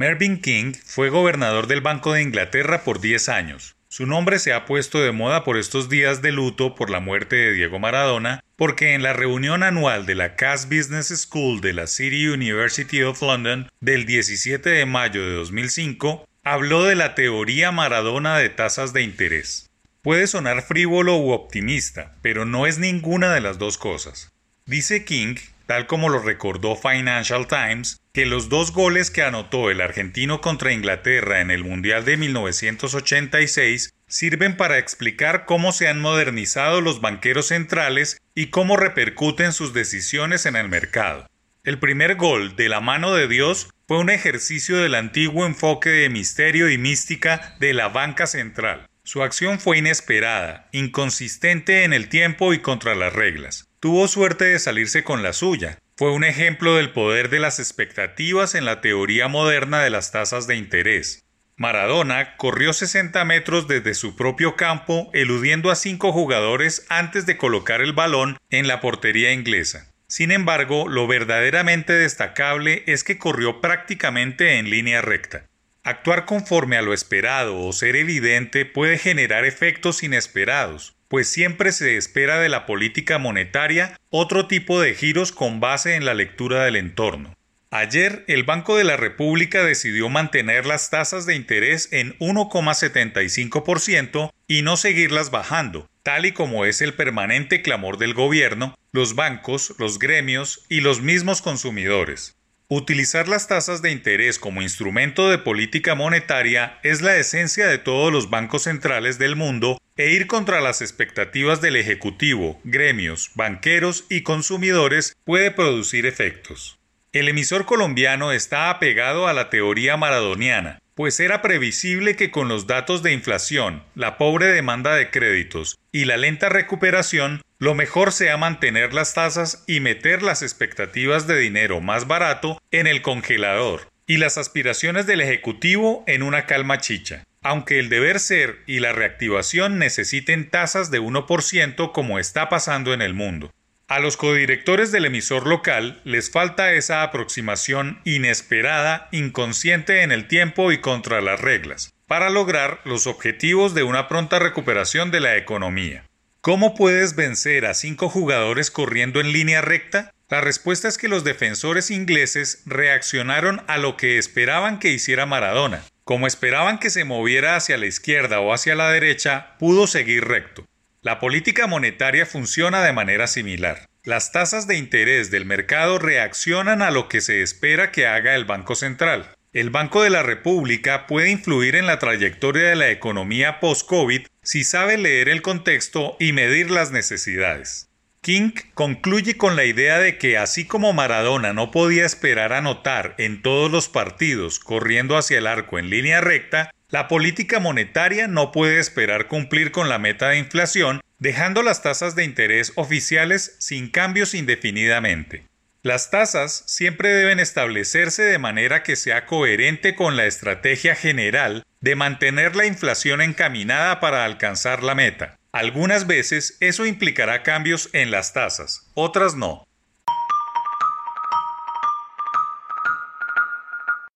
Mervyn King fue gobernador del Banco de Inglaterra por 10 años. Su nombre se ha puesto de moda por estos días de luto por la muerte de Diego Maradona, porque en la reunión anual de la Cass Business School de la City University of London del 17 de mayo de 2005, habló de la teoría Maradona de tasas de interés. Puede sonar frívolo u optimista, pero no es ninguna de las dos cosas. Dice King tal como lo recordó Financial Times, que los dos goles que anotó el argentino contra Inglaterra en el Mundial de 1986 sirven para explicar cómo se han modernizado los banqueros centrales y cómo repercuten sus decisiones en el mercado. El primer gol de la mano de Dios fue un ejercicio del antiguo enfoque de misterio y mística de la banca central. Su acción fue inesperada, inconsistente en el tiempo y contra las reglas. Tuvo suerte de salirse con la suya. Fue un ejemplo del poder de las expectativas en la teoría moderna de las tasas de interés. Maradona corrió 60 metros desde su propio campo, eludiendo a cinco jugadores antes de colocar el balón en la portería inglesa. Sin embargo, lo verdaderamente destacable es que corrió prácticamente en línea recta. Actuar conforme a lo esperado o ser evidente puede generar efectos inesperados pues siempre se espera de la política monetaria otro tipo de giros con base en la lectura del entorno. Ayer el Banco de la República decidió mantener las tasas de interés en 1,75% y no seguirlas bajando, tal y como es el permanente clamor del gobierno, los bancos, los gremios y los mismos consumidores. Utilizar las tasas de interés como instrumento de política monetaria es la esencia de todos los bancos centrales del mundo e ir contra las expectativas del Ejecutivo, gremios, banqueros y consumidores puede producir efectos. El emisor colombiano está apegado a la teoría maradoniana, pues era previsible que con los datos de inflación, la pobre demanda de créditos y la lenta recuperación, lo mejor sea mantener las tasas y meter las expectativas de dinero más barato en el congelador y las aspiraciones del Ejecutivo en una calma chicha. Aunque el deber ser y la reactivación necesiten tasas de 1% como está pasando en el mundo. A los codirectores del emisor local les falta esa aproximación inesperada, inconsciente en el tiempo y contra las reglas, para lograr los objetivos de una pronta recuperación de la economía. ¿Cómo puedes vencer a cinco jugadores corriendo en línea recta? La respuesta es que los defensores ingleses reaccionaron a lo que esperaban que hiciera Maradona. Como esperaban que se moviera hacia la izquierda o hacia la derecha, pudo seguir recto. La política monetaria funciona de manera similar. Las tasas de interés del mercado reaccionan a lo que se espera que haga el Banco Central. El Banco de la República puede influir en la trayectoria de la economía post-COVID si sabe leer el contexto y medir las necesidades. King concluye con la idea de que así como Maradona no podía esperar anotar en todos los partidos corriendo hacia el arco en línea recta, la política monetaria no puede esperar cumplir con la meta de inflación, dejando las tasas de interés oficiales sin cambios indefinidamente. Las tasas siempre deben establecerse de manera que sea coherente con la estrategia general de mantener la inflación encaminada para alcanzar la meta. Algunas veces eso implicará cambios en las tasas, otras no.